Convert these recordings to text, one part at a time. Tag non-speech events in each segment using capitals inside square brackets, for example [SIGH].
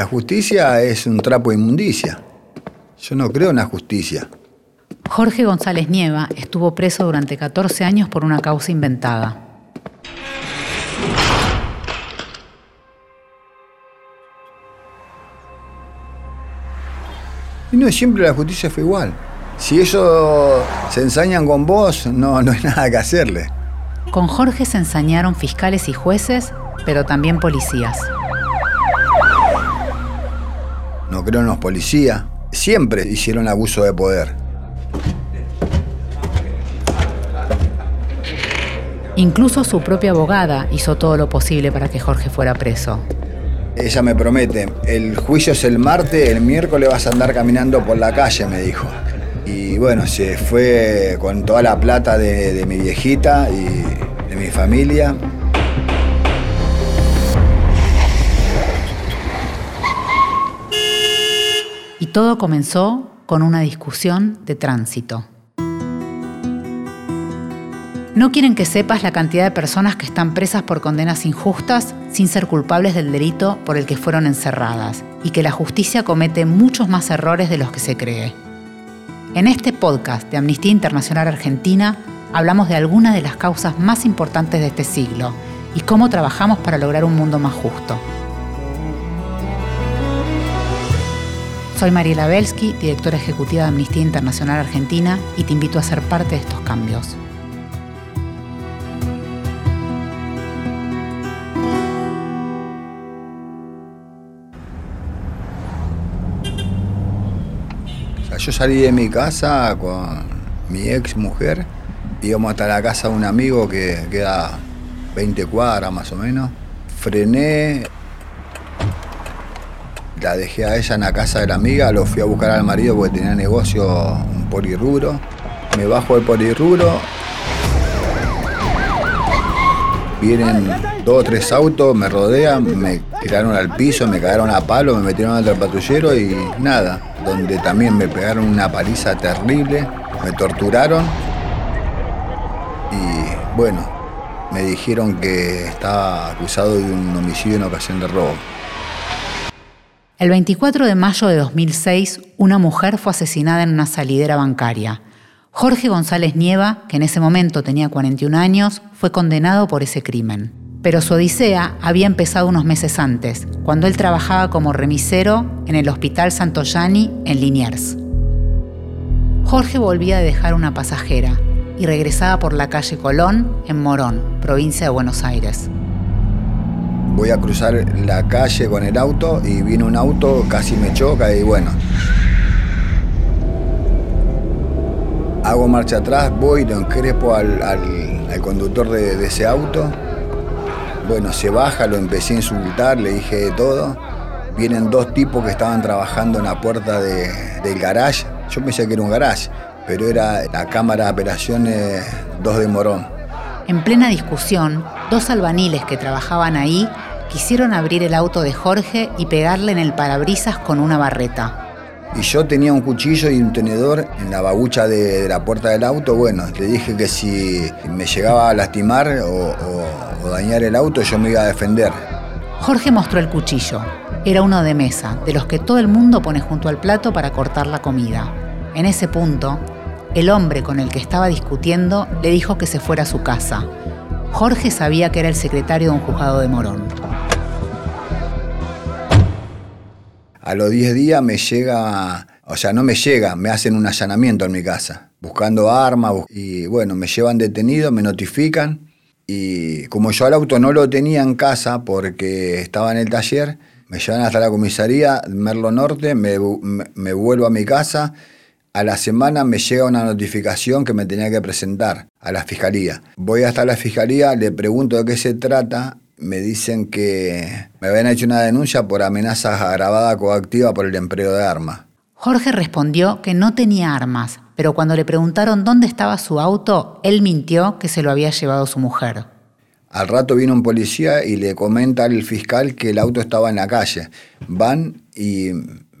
La justicia es un trapo de inmundicia. Yo no creo en la justicia. Jorge González Nieva estuvo preso durante 14 años por una causa inventada. Y no siempre la justicia fue igual. Si ellos se ensañan con vos, no, no hay nada que hacerle. Con Jorge se ensañaron fiscales y jueces, pero también policías. No creo en los policías. Siempre hicieron abuso de poder. Incluso su propia abogada hizo todo lo posible para que Jorge fuera preso. Ella me promete, el juicio es el martes, el miércoles vas a andar caminando por la calle, me dijo. Y bueno, se fue con toda la plata de, de mi viejita y de mi familia. Todo comenzó con una discusión de tránsito. No quieren que sepas la cantidad de personas que están presas por condenas injustas sin ser culpables del delito por el que fueron encerradas y que la justicia comete muchos más errores de los que se cree. En este podcast de Amnistía Internacional Argentina hablamos de algunas de las causas más importantes de este siglo y cómo trabajamos para lograr un mundo más justo. Soy Mariela Belsky, directora ejecutiva de Amnistía Internacional Argentina, y te invito a ser parte de estos cambios. yo salí de mi casa con mi ex mujer, íbamos hasta la casa de un amigo que queda 20 cuadras más o menos. Frené, la dejé a ella en la casa de la amiga, lo fui a buscar al marido porque tenía negocio un polirrubro. Me bajo del polirrubro, vienen dos o tres autos, me rodean, me tiraron al piso, me cagaron a palo, me metieron al patrullero y nada, donde también me pegaron una paliza terrible, me torturaron y bueno, me dijeron que estaba acusado de un homicidio en ocasión de robo. El 24 de mayo de 2006, una mujer fue asesinada en una salidera bancaria. Jorge González Nieva, que en ese momento tenía 41 años, fue condenado por ese crimen. Pero su odisea había empezado unos meses antes, cuando él trabajaba como remisero en el Hospital Santoyani en Liniers. Jorge volvía de dejar una pasajera y regresaba por la calle Colón en Morón, provincia de Buenos Aires. Voy a cruzar la calle con el auto y viene un auto, casi me choca y bueno. Hago marcha atrás, voy, lo encrepo al, al, conductor de ese auto bueno, se baja, lo empecé a insultar, le dije de todo. Vienen dos tipos que estaban trabajando en la puerta del garage. Yo pensé que era un garage, pero era la cámara de operaciones 2 de Morón. En plena discusión, dos albaniles que trabajaban ahí quisieron abrir el auto de Jorge y pegarle en el parabrisas con una barreta. Y yo tenía un cuchillo y un tenedor en la babucha de, la puerta del auto. Bueno, le dije que si me llegaba a lastimar o, o dañar el auto, yo me iba a defender. Jorge mostró el cuchillo. Era uno de mesa, de los que todo el mundo pone junto al plato para cortar la comida. En ese punto, el hombre con el que estaba discutiendo le dijo que se fuera a su casa. Jorge sabía que era el secretario de un juzgado de Morón. A los 10 días me llega, o sea, no me llega, me hacen un allanamiento en mi casa, buscando armas y bueno, me llevan detenido, me notifican y como yo al auto no lo tenía en casa porque estaba en el taller, me llevan hasta la comisaría, Merlo Norte, me, me vuelvo a mi casa. A la semana me llega una notificación que me tenía que presentar a la fiscalía. Voy hasta la fiscalía, le pregunto de qué se trata me dicen que me habían hecho una denuncia por amenazas agravada coactiva por el empleo de armas. Jorge respondió que no tenía armas, pero cuando le preguntaron dónde estaba su auto, él mintió que se lo había llevado su mujer. Al rato vino un policía y le comenta al fiscal que el auto estaba en la calle. Van y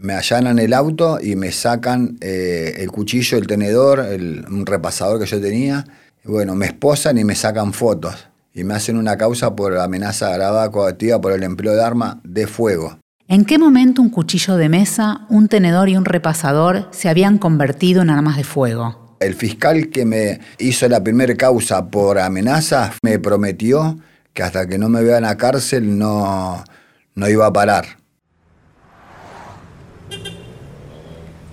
me allanan el auto y me sacan eh, el cuchillo, el tenedor, un repasador que yo tenía. bueno, me esposan y me sacan fotos y me hacen una causa por amenaza agravada coactiva por el empleo de arma de fuego. ¿En qué momento un cuchillo de mesa, un tenedor y un repasador se habían convertido en armas de fuego? El fiscal que me hizo la primera causa por amenazas me prometió que hasta que no me vea en la cárcel no, no iba a parar.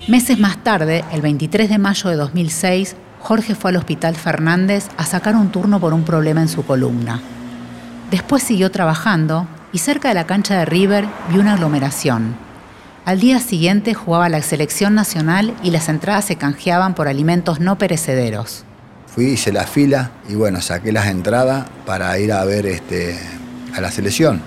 Meses más tarde, el 23 de mayo de 2006, Jorge fue al Hospital Fernández a sacar un turno por un problema en su columna. Después siguió trabajando y cerca de la cancha de River vio una aglomeración. Al día siguiente jugaba la selección nacional y las entradas se canjeaban por alimentos no perecederos. Fui, hice la fila y bueno, saqué las entradas para ir a ver este, a la selección.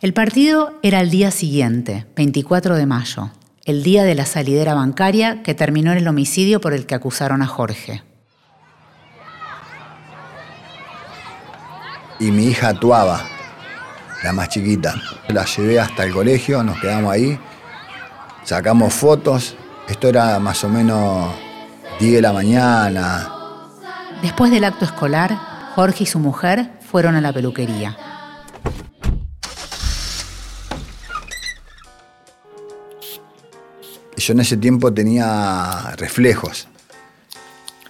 El partido era el día siguiente, 24 de mayo, el día de la salidera bancaria que terminó en el homicidio por el que acusaron a Jorge. Y mi hija actuaba, la más chiquita. La llevé hasta el colegio, nos quedamos ahí, sacamos fotos. Esto era más o menos 10 de la mañana. Después del acto escolar, Jorge y su mujer fueron a la peluquería. Yo en ese tiempo tenía reflejos.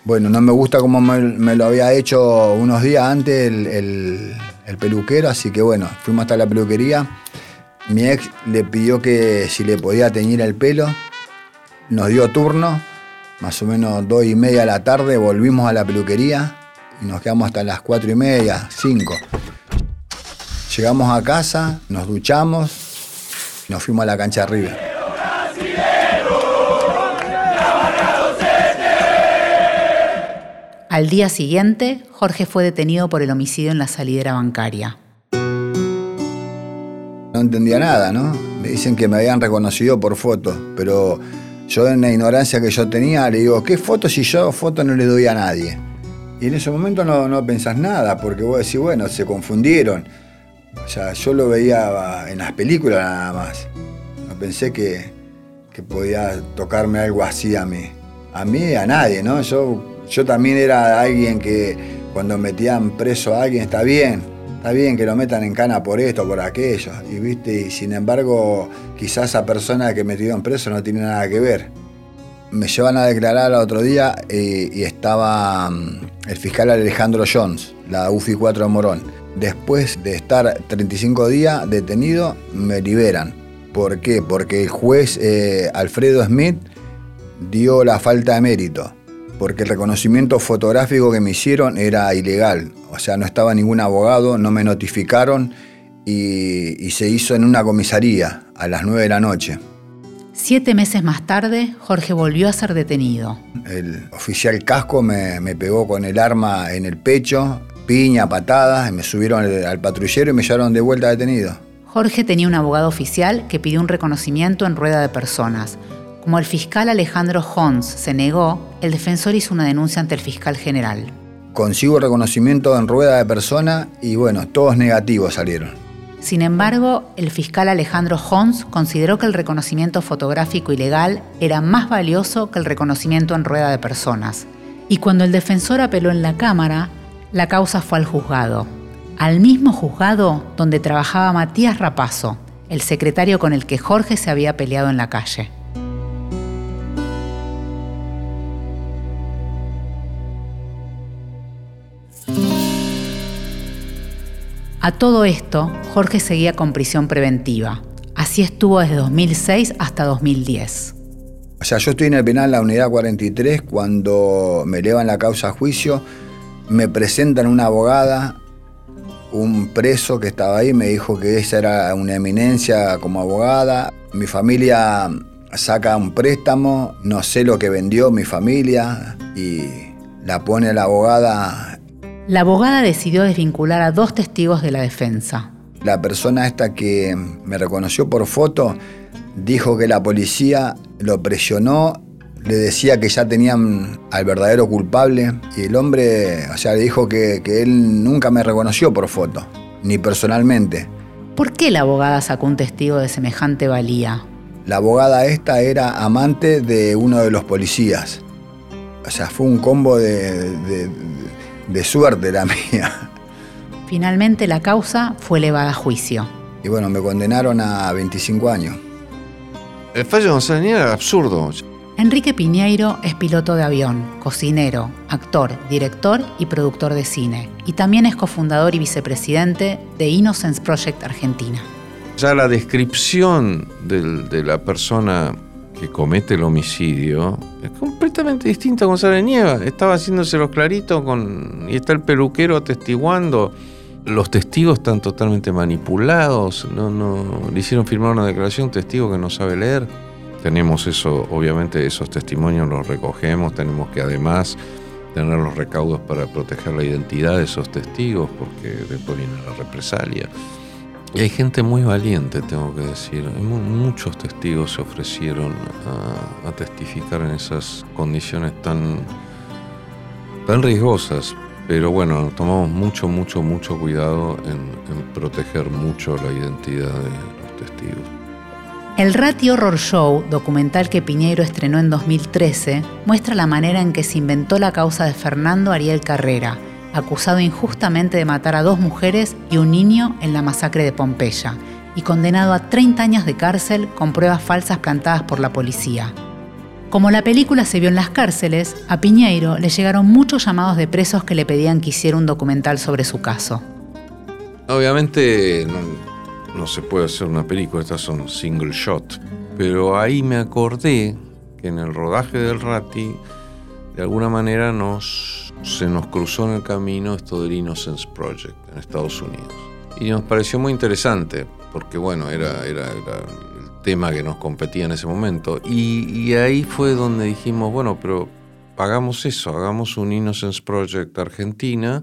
Bueno, no me gusta como me, lo había hecho unos días antes el, peluquero, así que bueno, fuimos hasta la peluquería. Mi ex le pidió que si le podía teñir el pelo, nos dio turno, más o menos dos y media de la tarde, volvimos a la peluquería y nos quedamos hasta las cuatro y media, cinco. Llegamos a casa, nos duchamos nos fuimos a la cancha arriba. Al día siguiente, Jorge fue detenido por el homicidio en la salidera bancaria. No entendía nada, ¿no? Me dicen que me habían reconocido por foto, pero yo en la ignorancia que yo tenía le digo, ¿qué foto si yo foto no le doy a nadie? Y en ese momento no, no pensás nada, porque vos decís, bueno, se confundieron. O sea, yo lo veía en las películas nada más. No pensé que, que podía tocarme algo así a mí. A mí, a nadie, ¿no? Yo yo también era alguien que cuando metían preso a alguien, está bien, está bien que lo metan en cana por esto, por aquello. Y viste, sin embargo, quizás esa persona que metieron preso no tiene nada que ver. Me llevan a declarar el otro día eh, y estaba mm, el fiscal Alejandro Jones, la UFI 4 de Morón. Después de estar 35 días detenido, me liberan. ¿Por qué? Porque el juez eh, Alfredo Smith dio la falta de mérito porque el reconocimiento fotográfico que me hicieron era ilegal. O sea, no estaba ningún abogado, no me notificaron y, se hizo en una comisaría a las 9 de la noche. Siete meses más tarde, Jorge volvió a ser detenido. El oficial Casco me, pegó con el arma en el pecho, piña, patadas, y me subieron al patrullero y me llevaron de vuelta detenido. Jorge tenía un abogado oficial que pidió un reconocimiento en rueda de personas, como el fiscal Alejandro Hons se negó, el defensor hizo una denuncia ante el fiscal general. Consigo reconocimiento en rueda de persona y bueno, todos negativos salieron. Sin embargo, el fiscal Alejandro Hons consideró que el reconocimiento fotográfico ilegal era más valioso que el reconocimiento en rueda de personas. Y cuando el defensor apeló en la Cámara, la causa fue al juzgado. Al mismo juzgado donde trabajaba Matías Rapazo, el secretario con el que Jorge se había peleado en la calle. A todo esto, Jorge seguía con prisión preventiva. Así estuvo desde 2006 hasta 2010. O sea, yo estoy en el penal, la unidad 43, cuando me elevan la causa a juicio, me presentan una abogada, un preso que estaba ahí, me dijo que esa era una eminencia como abogada. Mi familia saca un préstamo, no sé lo que vendió mi familia y la pone la abogada la abogada decidió desvincular a dos testigos de la defensa. La persona esta que me reconoció por foto dijo que la policía lo presionó, le decía que ya tenían al verdadero culpable y el hombre, o sea, le dijo que, que él nunca me reconoció por foto, ni personalmente. ¿Por qué la abogada sacó un testigo de semejante valía? La abogada esta era amante de uno de los policías. O sea, fue un combo de, de suerte la [LAUGHS] mía. Finalmente la causa fue elevada a juicio. Y bueno, me condenaron a 25 años. El fallo de González era absurdo. Enrique Piñeiro es piloto de avión, cocinero, actor, director y productor de cine. Y también es cofundador y vicepresidente de Innocence Project Argentina. Ya la descripción de la persona que comete el homicidio es completamente distinta a González Nieva. Estaba haciéndose los claritos con, y está el peluquero atestiguando. Los testigos están totalmente manipulados. No, no, le hicieron firmar una declaración un testigo que no sabe leer tenemos eso, obviamente esos testimonios los recogemos, tenemos que además tener los recaudos para proteger la identidad de esos testigos, porque después viene la represalia. Y hay gente muy valiente, tengo que decir. Muchos testigos se ofrecieron a, testificar en esas condiciones tan, tan riesgosas. Pero bueno, tomamos mucho, mucho, mucho cuidado en proteger mucho la identidad de los testigos. El Ratio Horror Show, documental que Piñeiro estrenó en 2013, muestra la manera en que se inventó la causa de Fernando Ariel Carrera, acusado injustamente de matar a dos mujeres y un niño en la masacre de Pompeya, y condenado a 30 años de cárcel con pruebas falsas plantadas por la policía. Como la película se vio en las cárceles, a Piñeiro le llegaron muchos llamados de presos que le pedían que hiciera un documental sobre su caso. Obviamente no se puede hacer una película, estas son single shot. Pero ahí me acordé que en el rodaje del Rati, de alguna manera nos, se nos cruzó en el camino esto del Innocence Project en Estados Unidos. Y nos pareció muy interesante, porque bueno, era, era, el tema que nos competía en ese momento. Y, ahí fue donde dijimos, bueno, pero hagamos eso, hagamos un Innocence Project Argentina.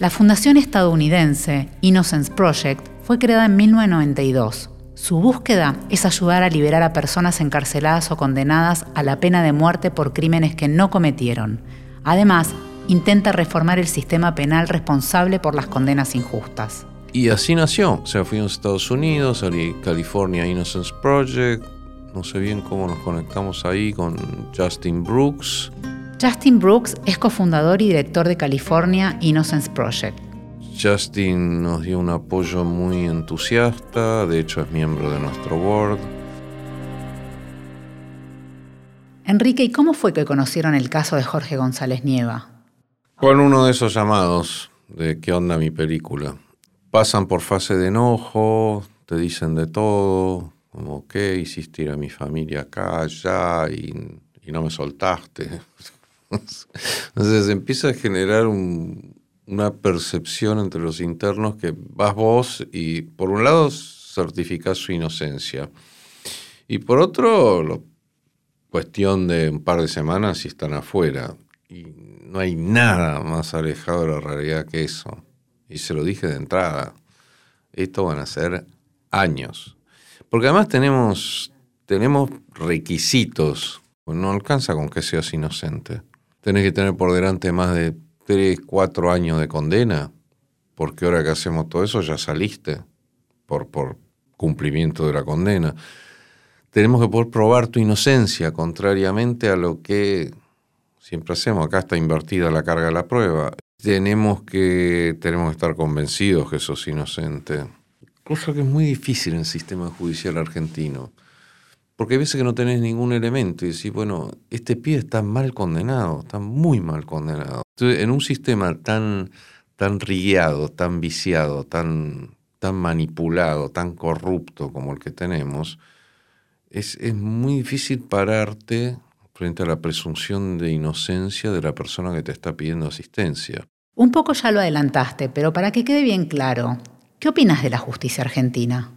La fundación estadounidense Innocence Project fue creada en 1992. Su búsqueda es ayudar a liberar a personas encarceladas o condenadas a la pena de muerte por crímenes que no cometieron. Además, intenta reformar el sistema penal responsable por las condenas injustas. Y así nació. O sea, fuimos a Estados Unidos, a California Innocence Project. No sé bien cómo nos conectamos ahí con Justin Brooks. Justin Brooks es cofundador y director de California Innocence Project. Justin nos dio un apoyo muy entusiasta, de hecho es miembro de nuestro board. Enrique, ¿y cómo fue que conocieron el caso de Jorge González Nieva? Con uno de esos llamados de qué onda mi película. Pasan por fase de enojo, te dicen de todo, como qué hiciste ir a mi familia acá, allá y, no me soltaste. [LAUGHS] Entonces empieza a generar un, una percepción entre los internos que vas vos y por un lado certificás su inocencia y por otro, lo, cuestión de un par de semanas y están afuera. Y no hay nada más alejado de la realidad que eso. Y se lo dije de entrada. Esto van a ser años. Porque además tenemos, tenemos requisitos. No alcanza con que seas inocente. Tenés que tener por delante más de tres, cuatro años de condena, porque ahora que hacemos todo eso ya saliste por, por cumplimiento de la condena. Tenemos que poder probar tu inocencia, contrariamente a lo que siempre hacemos. Acá está invertida la carga de la prueba. Tenemos que, tenemos que estar convencidos que sos inocente. Cosa que es muy difícil en el sistema judicial argentino. Porque hay veces que no tenés ningún elemento y decís, bueno, este pie está mal condenado, está muy mal condenado. En un sistema tan, tan rigueado, tan viciado, tan, tan manipulado, tan corrupto como el que tenemos, es, es muy difícil pararte frente a la presunción de inocencia de la persona que te está pidiendo asistencia. Un poco ya lo adelantaste, pero para que quede bien claro, ¿qué opinas de la justicia argentina?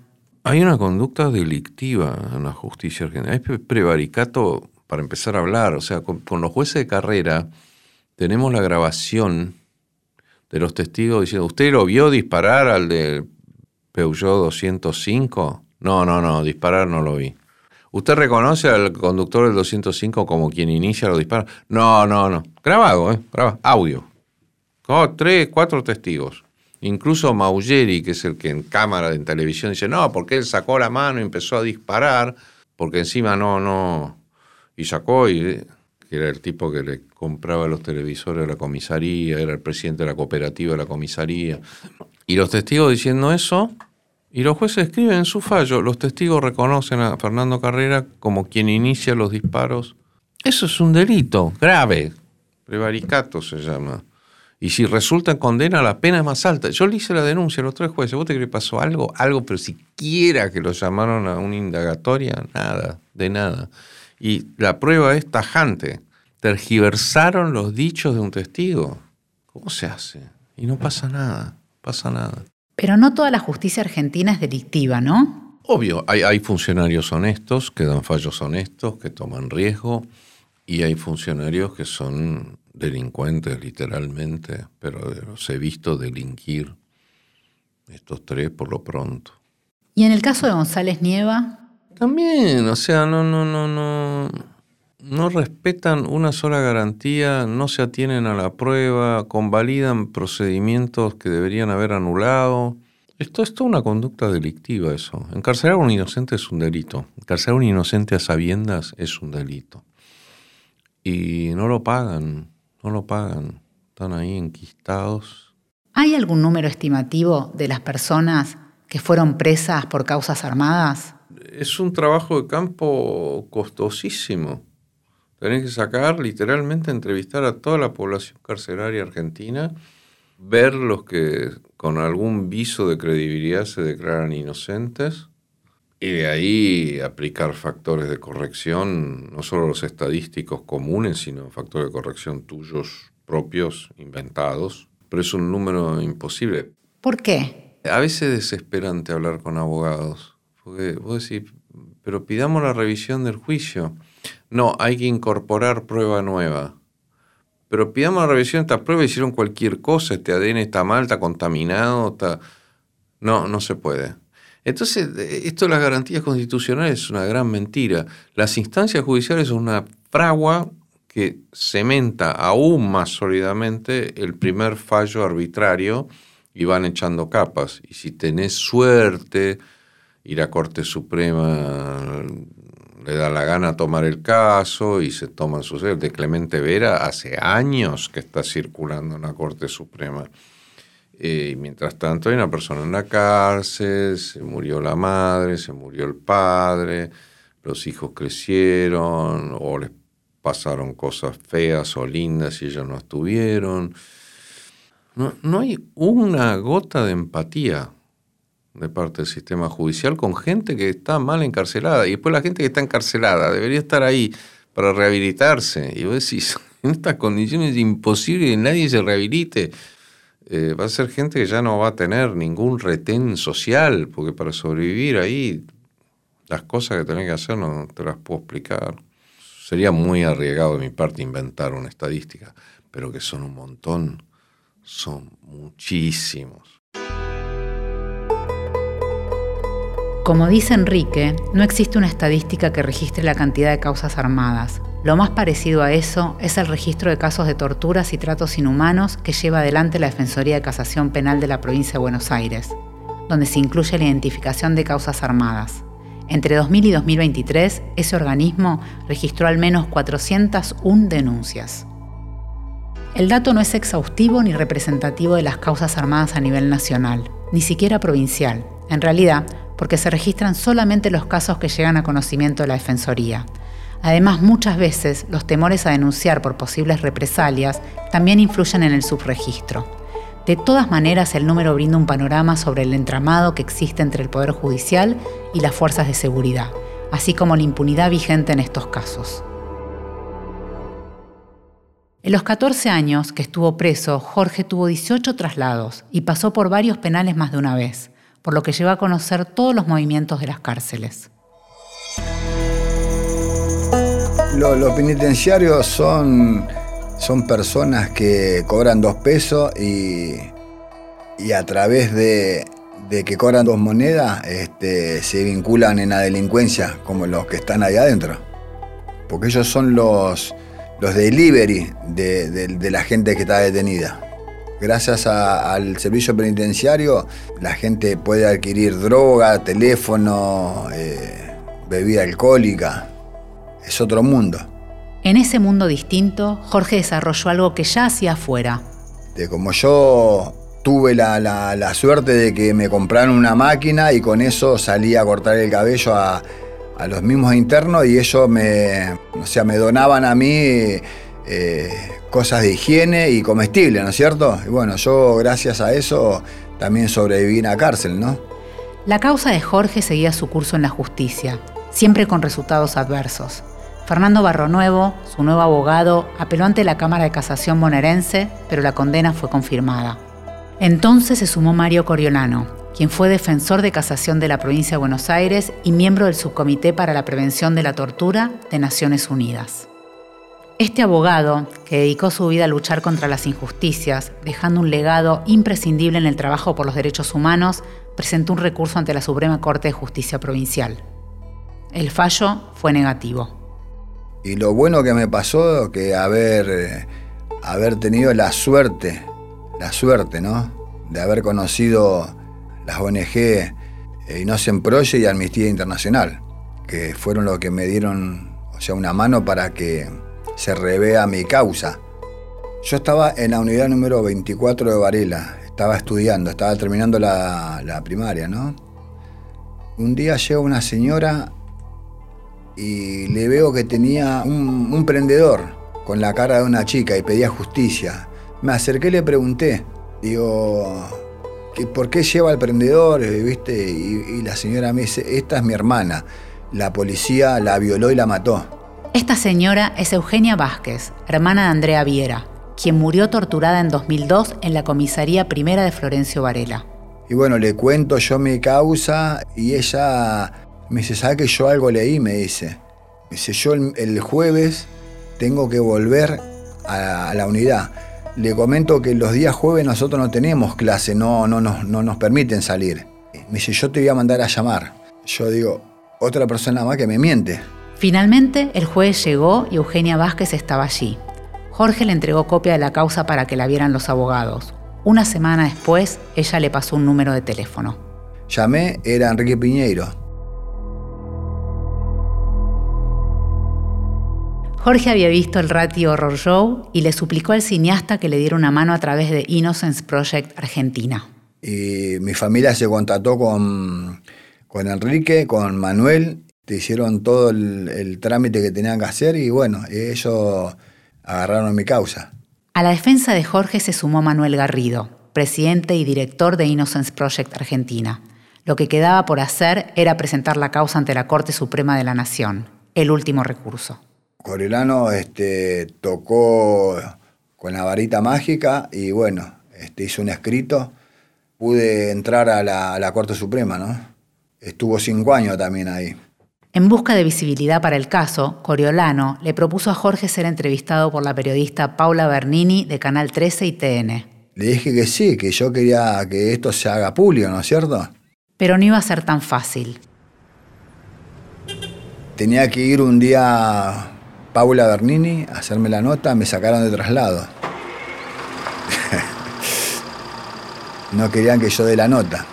Hay una conducta delictiva en la justicia argentina. Hay prevaricato para empezar a hablar. O sea, con, los jueces de carrera tenemos la grabación de los testigos diciendo, ¿usted lo vio disparar al de Peugeot 205? No, no, no, disparar no lo vi. ¿Usted reconoce al conductor del 205 como quien inicia los disparos? No, no, no. Grabado, ¿eh? Grabado. Audio. Oh, tres, cuatro testigos. Incluso Maugeri, que es el que en cámara, en televisión, dice, no, porque él sacó la mano y empezó a disparar, porque encima no, no, y sacó, y que era el tipo que le compraba los televisores a la comisaría, era el presidente de la cooperativa de la comisaría. Y los testigos diciendo eso, Y los jueces escriben en su fallo, los testigos reconocen a Fernando Carrera como quien inicia los disparos. Eso es un delito grave, prevaricato se llama. Y si resulta en condena, la pena es más alta. Yo le hice la denuncia a los tres jueces. ¿Vos te crees que pasó algo? Algo, pero siquiera que lo llamaron a una indagatoria, nada, de nada. Y la prueba es tajante. Tergiversaron los dichos de un testigo. ¿Cómo se hace? Y no pasa nada, pasa nada. Pero no toda la justicia argentina es delictiva, ¿no? Obvio, hay, hay funcionarios honestos que dan fallos honestos, que toman riesgo, y hay funcionarios que son delincuentes literalmente, pero los he visto delinquir, estos tres por lo pronto. ¿Y en el caso de González Nieva? También, o sea, no, no, no, no, no respetan una sola garantía, no se atienen a la prueba, convalidan procedimientos que deberían haber anulado. Esto es toda una conducta delictiva eso. Encarcelar a un inocente es un delito. Encarcelar a un inocente a sabiendas es un delito. Y no lo pagan no lo pagan, están ahí enquistados. ¿Hay algún número estimativo de las personas que fueron presas por causas armadas? Es un trabajo de campo costosísimo. Tenés que sacar, literalmente, entrevistar a toda la población carcelaria argentina, ver los que con algún viso de credibilidad se declaran inocentes y de ahí aplicar factores de corrección, no solo los estadísticos comunes, sino factores de corrección tuyos propios, inventados. Pero es un número imposible. ¿Por qué? A veces es desesperante hablar con abogados. Porque vos decís, pero pidamos la revisión del juicio. No, hay que incorporar prueba nueva. Pero pidamos la revisión de esta prueba, hicieron cualquier cosa, este ADN está mal, está contaminado, está... No, no se puede. Entonces, esto de las garantías constitucionales es una gran mentira. Las instancias judiciales son una fragua que cementa aún más sólidamente el primer fallo arbitrario y van echando capas. Y si tenés suerte y la Corte Suprema le da la gana tomar el caso y se toman sus... De Clemente Vera hace años que está circulando en la Corte Suprema. Eh, y mientras tanto hay una persona en la cárcel, se murió la madre, se murió el padre, los hijos crecieron o les pasaron cosas feas o lindas y ellos no estuvieron. No, no hay una gota de empatía de parte del sistema judicial con gente que está mal encarcelada. Y después la gente que está encarcelada debería estar ahí para rehabilitarse. Y vos decís, [LAUGHS] en estas condiciones es imposible que nadie se rehabilite. Eh, va a ser gente que ya no va a tener ningún retén social, porque para sobrevivir ahí, las cosas que tenés que hacer no te las puedo explicar. Sería muy arriesgado de mi parte inventar una estadística, pero que son un montón, son muchísimos. Como dice Enrique, no existe una estadística que registre la cantidad de causas armadas, lo más parecido a eso es el registro de casos de torturas y tratos inhumanos que lleva adelante la Defensoría de Casación Penal de la provincia de Buenos Aires, donde se incluye la identificación de causas armadas. Entre 2000 y 2023, ese organismo registró al menos 401 denuncias. El dato no es exhaustivo ni representativo de las causas armadas a nivel nacional, ni siquiera provincial, en realidad porque se registran solamente los casos que llegan a conocimiento de la Defensoría, Además, muchas veces los temores a denunciar por posibles represalias también influyen en el subregistro. De todas maneras, el número brinda un panorama sobre el entramado que existe entre el Poder Judicial y las fuerzas de seguridad, así como la impunidad vigente en estos casos. En los 14 años que estuvo preso, Jorge tuvo 18 traslados y pasó por varios penales más de una vez, por lo que llegó a conocer todos los movimientos de las cárceles. Los, penitenciarios son, son personas que cobran dos pesos y, y a través de, que cobran dos monedas este, se vinculan en la delincuencia como los que están ahí adentro. Porque ellos son los, los delivery de, la gente que está detenida. Gracias al servicio penitenciario la gente puede adquirir droga, teléfono, eh, bebida alcohólica es otro mundo. En ese mundo distinto, Jorge desarrolló algo que ya hacía afuera. De como yo tuve tuve la, la- la suerte de que me compraron una máquina y con eso salí a cortar el cabello a, a los mismos internos y ellos me, o sea, me donaban a mí eh, cosas de higiene y comestibles, ¿no es cierto? Y bueno, yo gracias a eso también sobreviví en la cárcel, ¿no? La causa de Jorge seguía su curso en la justicia, siempre con resultados adversos. Fernando Barronuevo, su nuevo abogado, apeló ante la Cámara de Casación bonaerense, pero la condena fue confirmada. Entonces se sumó Mario Coriolano, quien fue defensor de casación de la provincia de Buenos Aires y miembro del Subcomité para la Prevención de la Tortura de Naciones Unidas. Este abogado, que dedicó su vida a luchar contra las injusticias, dejando un legado imprescindible en el trabajo por los derechos humanos, presentó un recurso ante la Suprema Corte de Justicia Provincial. El fallo fue negativo. Y lo bueno que me pasó que haber, eh, haber tenido la suerte, la suerte, ¿no? De haber conocido las ONG eh, Innocent Project y Amnistía Internacional, que fueron los que me dieron, o sea, una mano para que se revea mi causa. Yo estaba en la unidad número 24 de Varela, estaba estudiando, estaba terminando la, primaria, ¿no? Un día llega una señora y le veo que tenía un, prendedor con la cara de una chica y pedía justicia. Me acerqué y le pregunté, digo, ¿que ¿por qué lleva el prendedor? Eh, ¿Viste? Y la señora me dice, esta es mi hermana, la policía la violó y la mató. Esta señora es Eugenia Vázquez, hermana de Andrea Viera, quien murió torturada en 2002 en la comisaría primera de Florencio Varela. Y bueno, le cuento yo mi causa y ella me dice, ¿sabe que yo algo leí? Me dice. Me dice, yo el, jueves tengo que volver a, la unidad. Le comento que los días jueves nosotros no tenemos clase, no, no, nos- no nos permiten salir. Me dice, yo te voy a mandar a llamar. Yo digo, otra persona más que me miente. Finalmente, el juez llegó y Eugenia Vázquez estaba allí. Jorge le entregó copia de la causa para que la vieran los abogados. Una semana después, ella le pasó un número de teléfono. Llamé, era Enrique Piñeiro. Jorge había visto el Ratio Horror Show y le suplicó al cineasta que le diera una mano a través de Innocence Project Argentina. Y mi familia se contactó con, con Enrique, con Manuel, te hicieron todo el, el trámite que tenían que hacer y bueno, ellos agarraron mi causa. A la defensa de Jorge se sumó Manuel Garrido, presidente y director de Innocence Project Argentina. Lo que quedaba por hacer era presentar la causa ante la Corte Suprema de la Nación, el último recurso. Corelano este, tocó con la varita mágica y bueno, este, hizo un escrito. Pude entrar a la, a la Corte Suprema, ¿no? Estuvo cinco años también ahí. En busca de visibilidad para el caso, Coriolano le propuso a Jorge ser entrevistado por la periodista Paula Bernini de Canal 13 y TN. Le dije que sí, que yo quería que esto se haga público, ¿no es cierto? Pero no iba a ser tan fácil. Tenía que ir un día Paula Bernini a hacerme la nota, me sacaron de traslado. [LAUGHS] no querían que yo dé la nota.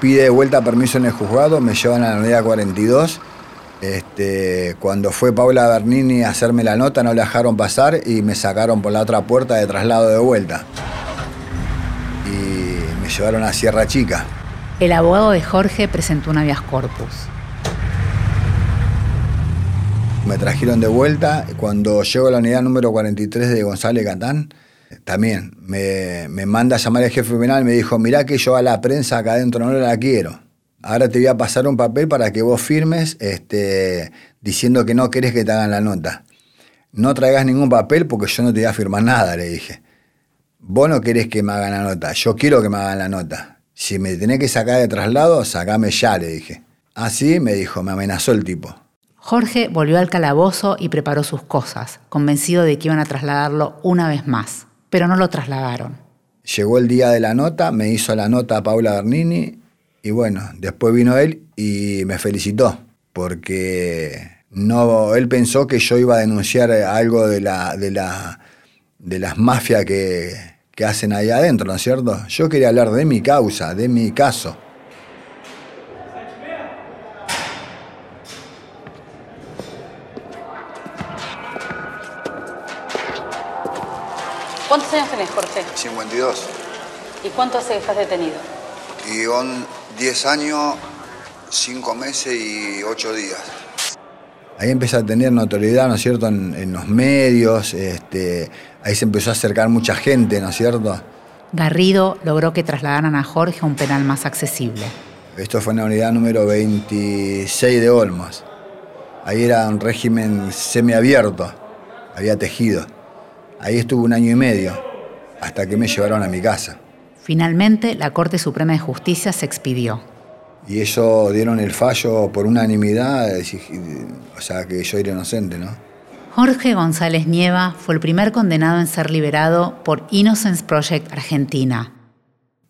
Pide de vuelta permiso en el juzgado, me llevan a la unidad 42. Este, cuando fue Paula Bernini a hacerme la nota, no la dejaron pasar y me sacaron por la otra puerta de traslado de vuelta. Y me llevaron a Sierra Chica. El abogado de Jorge presentó un habeas corpus. Me trajeron de vuelta. Cuando llego a la unidad número 43 de González Catán, también me, me manda a llamar el jefe penal me dijo, mirá que yo a la prensa acá adentro no la quiero. Ahora te voy a pasar un papel para que vos firmes este, diciendo que no querés que te hagan la nota. No traigas ningún papel porque yo no te voy a firmar nada, le dije. Vos no querés que me hagan la nota, yo quiero que me hagan la nota. Si me tenés que sacar de traslado, sacame ya, le dije. Así me dijo, me amenazó el tipo. Jorge volvió al calabozo y preparó sus cosas, convencido de que iban a trasladarlo una vez más, pero no lo trasladaron. Llegó el día de la nota, me hizo la nota a Paula Bernini y bueno, después vino él y me felicitó porque no, él pensó que yo iba a denunciar algo de, la, de, la, de las mafias que, que hacen ahí adentro, ¿no es cierto? Yo quería hablar de mi causa, de mi caso. ¿Cuántos años tenés, Jorge? 52. ¿Y cuánto hace que estás detenido? Y son 10 años, 5 meses y 8 días. Ahí empecé a tener notoriedad, ¿no es cierto?, en, los medios, este, ahí se empezó a acercar mucha gente, ¿no es cierto? Garrido logró que trasladaran a Jorge a un penal más accesible. Esto fue en la unidad número 26 de Olmos. Ahí era un régimen semiabierto, había tejido. Ahí estuve un año y medio, hasta que me llevaron a mi casa. Finalmente, la Corte Suprema de Justicia se expidió. Y ellos dieron el fallo por unanimidad, o sea, que yo era inocente, ¿no? Jorge González Nieva fue el primer condenado en ser liberado por Innocence Project Argentina.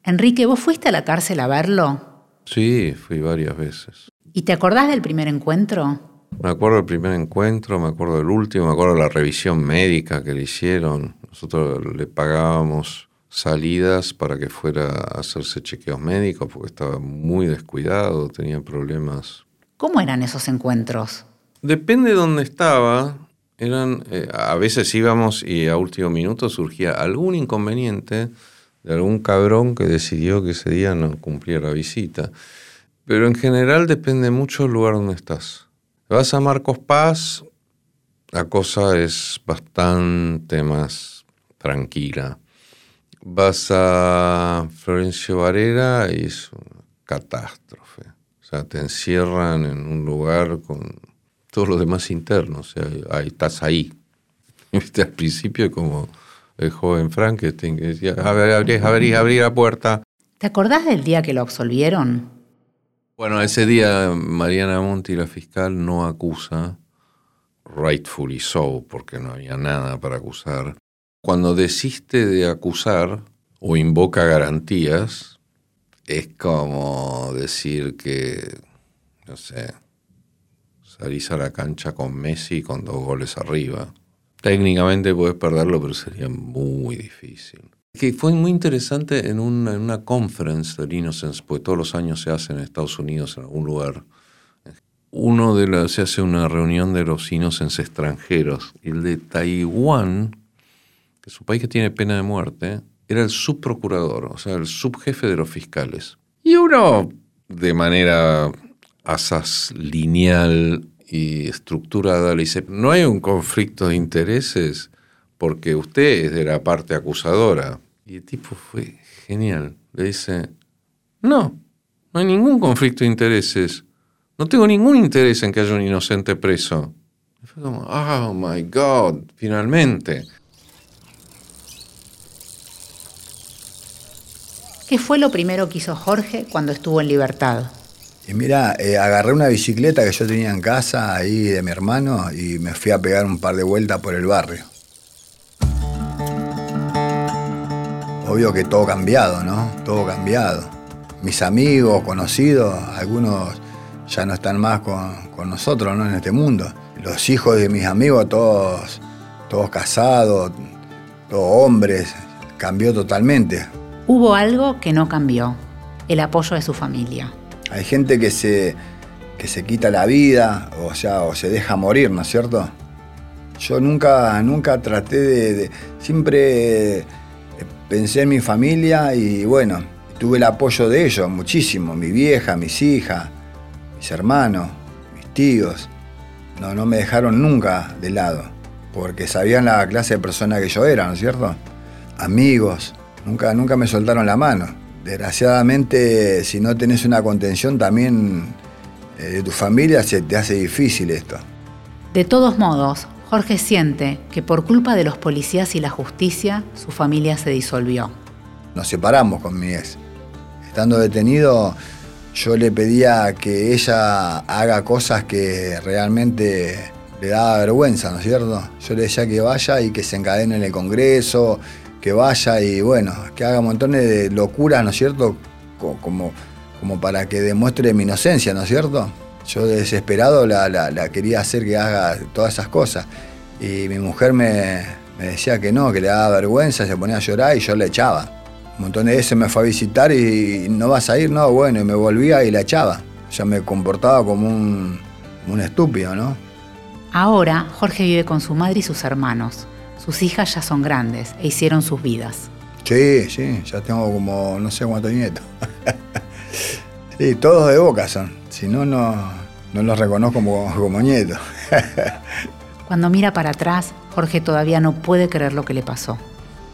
Enrique, ¿vos fuiste a la cárcel a verlo? Sí, fui varias veces. ¿Y te acordás del primer encuentro? Me acuerdo del primer encuentro, me acuerdo del último, me acuerdo de la revisión médica que le hicieron. Nosotros le pagábamos salidas para que fuera a hacerse chequeos médicos porque estaba muy descuidado, tenía problemas. ¿Cómo eran esos encuentros? Depende de dónde estaba. Eran, eh, a veces íbamos y a último minuto surgía algún inconveniente de algún cabrón que decidió que ese día no cumplía la visita. Pero en general depende mucho del lugar donde estás. Vas a Marcos Paz, la cosa es bastante más tranquila. Vas a Florencio Varela y es una catástrofe. O sea, te encierran en un lugar con todos los demás internos. O sea, ahí, estás ahí. [LAUGHS] Viste, al principio como el joven Frankenstein que decía, a ver, abrí, abrí la puerta. ¿Te acordás del día que lo absolvieron? Bueno, ese día Mariana Monti, la fiscal, no acusa, rightfully so, porque no había nada para acusar. Cuando desiste de acusar o invoca garantías, es como decir que, no sé, salís a la cancha con Messi con dos goles arriba. Técnicamente puedes perderlo, pero sería muy difícil que fue muy interesante en una, en conference del Innocence, porque todos los años se hace en Estados Unidos, en algún lugar. Uno de los, se hace una reunión de los Innocence extranjeros. El de Taiwán, que es un país que tiene pena de muerte, era el subprocurador, o sea, el subjefe de los fiscales. Y uno, de manera asaz lineal y estructurada, le dice, no hay un conflicto de intereses porque usted es de la parte acusadora. Y el tipo fue genial. Le dice, no, no hay ningún conflicto de intereses. No tengo ningún interés en que haya un inocente preso. Y fue como, oh my God, finalmente. ¿Qué fue lo primero que hizo Jorge cuando estuvo en libertad? Y mira, eh, agarré una bicicleta que yo tenía en casa ahí de mi hermano y me fui a pegar un par de vueltas por el barrio. Obvio que todo cambiado, ¿no? Todo cambiado. Mis amigos, conocidos, algunos ya no están más con, nosotros, ¿no? En este mundo. Los hijos de mis amigos, todos, todos casados, todos hombres, cambió totalmente. Hubo algo que no cambió, el apoyo de su familia. Hay gente que se, que se quita la vida, o sea, o se deja morir, ¿no es cierto? Yo nunca, nunca traté de siempre pensé en mi familia y bueno, tuve el apoyo de ellos muchísimo, mi vieja, mis hijas, mis hermanos, mis tíos. No, no me dejaron nunca de lado, porque sabían la clase de persona que yo era, ¿no es cierto? Amigos, nunca, nunca me soltaron la mano. Desgraciadamente, si no tenés una contención también eh, de tu familia, se te hace difícil esto. De todos modos, Jorge siente que por culpa de los policías y la justicia, su familia se disolvió. Nos separamos con mi ex. Estando detenido, yo le pedía que ella haga cosas que realmente le daba vergüenza, ¿no es cierto? Yo le decía que vaya y que se encadene en el Congreso, que vaya y bueno, que haga montones de locuras, ¿no es cierto? Como, como para que demuestre mi inocencia, ¿no es cierto? Yo desesperado la, quería hacer que haga todas esas cosas. Y mi mujer me, decía que no, que le daba vergüenza, se ponía a llorar y yo le echaba. Un montón de veces me fue a visitar y no vas a ir, no, bueno, y me volvía y la echaba. Ya me comportaba como un, un estúpido, ¿no? Ahora Jorge vive con su madre y sus hermanos. Sus hijas ya son grandes e hicieron sus vidas. Sí, sí, ya tengo como no sé cuántos nietos. [LAUGHS] sí, todos de boca son. Si no, no, no los reconozco como, como nietos. [LAUGHS] Cuando mira para atrás, Jorge todavía no puede creer lo que le pasó.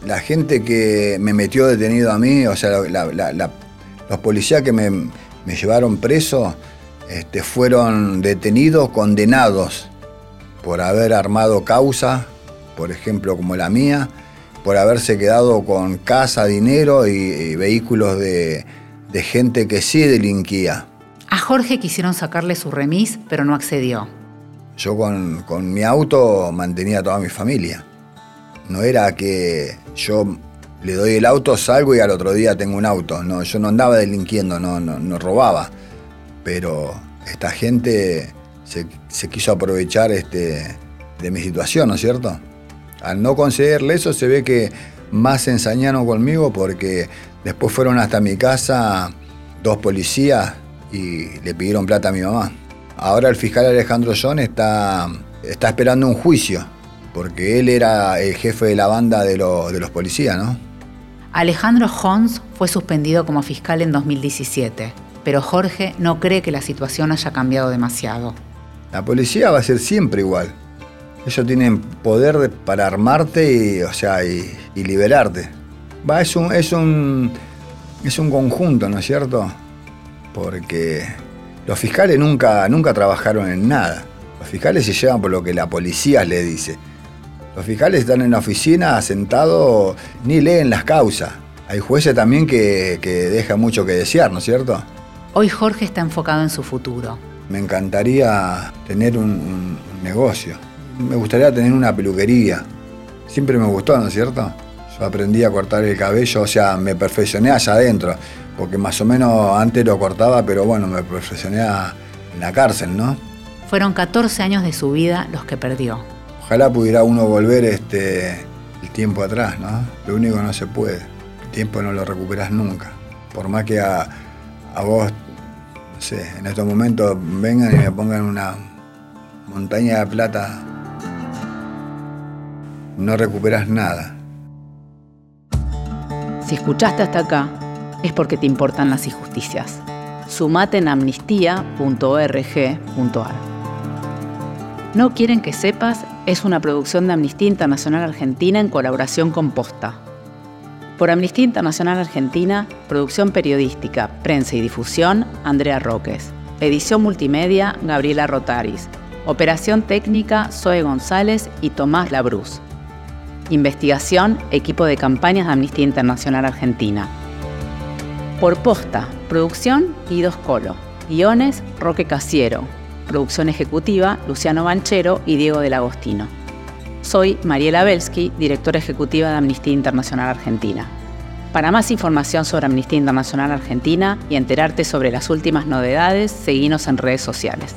La gente que me metió detenido a mí, o sea, los policías que me, me llevaron preso, este, fueron detenidos, condenados por haber armado causa, por ejemplo como la mía, por haberse quedado con casa, dinero y, vehículos de, gente que sí delinquía. A Jorge quisieron sacarle su remis, pero no accedió. Yo con, con, mi auto mantenía a toda mi familia. No era que yo le doy el auto, salgo y al otro día tengo un auto. No, yo no andaba delinquiendo, no, no, no robaba. Pero esta gente se, quiso aprovechar este, de mi situación, ¿no es cierto? Al no concederle eso se ve que más se ensañaron conmigo porque después fueron hasta mi casa dos policías y le pidieron plata a mi mamá. Ahora el fiscal Alejandro John está, está esperando un juicio porque él era el jefe de la banda de, de los policías, ¿no? Alejandro Jones fue suspendido como fiscal en 2017, pero Jorge no cree que la situación haya cambiado demasiado. La policía va a ser siempre igual. Ellos tienen poder para armarte y, o sea, y, liberarte. Va, es un, es un, es un conjunto, ¿no es cierto? Porque los fiscales nunca, nunca trabajaron en nada. Los fiscales se llevan por lo que la policía les dice. Los fiscales están en la oficina sentados, ni leen las causas. Hay jueces también que, que dejan mucho que desear, ¿no es cierto? Hoy Jorge está enfocado en su futuro. Me encantaría tener un, negocio. Me gustaría tener una peluquería. Siempre me gustó, ¿no es cierto? Yo aprendí a cortar el cabello, o sea, me perfeccioné allá adentro, porque más o menos antes lo cortaba, pero bueno, me perfeccioné en la cárcel, ¿no? Fueron 14 años de su vida los que perdió. Ojalá pudiera uno volver este, el tiempo atrás, ¿no? Lo único que no se puede. El tiempo no lo recuperas nunca. Por más que a, vos, no sé, en estos momentos vengan y me pongan una montaña de plata, no recuperas nada. Si escuchaste hasta acá, es porque te importan las injusticias. Sumate en amnistía.org.ar. No quieren que sepas es una producción de Amnistía Internacional Argentina en colaboración con Posta. Por Amnistía Internacional Argentina, producción periodística, prensa y difusión, Andrea Roques. Edición multimedia, Gabriela Rotaris. Operación técnica, Zoe González y Tomás Labruz. Investigación, equipo de campañas de Amnistía Internacional Argentina. Por Posta, producción, Guidos Colo. Guiones, Roque Casiero. Producción ejecutiva, Luciano Banchero y Diego del Agostino. Soy Mariela Belsky, directora ejecutiva de Amnistía Internacional Argentina. Para más información sobre Amnistía Internacional Argentina y enterarte sobre las últimas novedades, seguinos en redes sociales.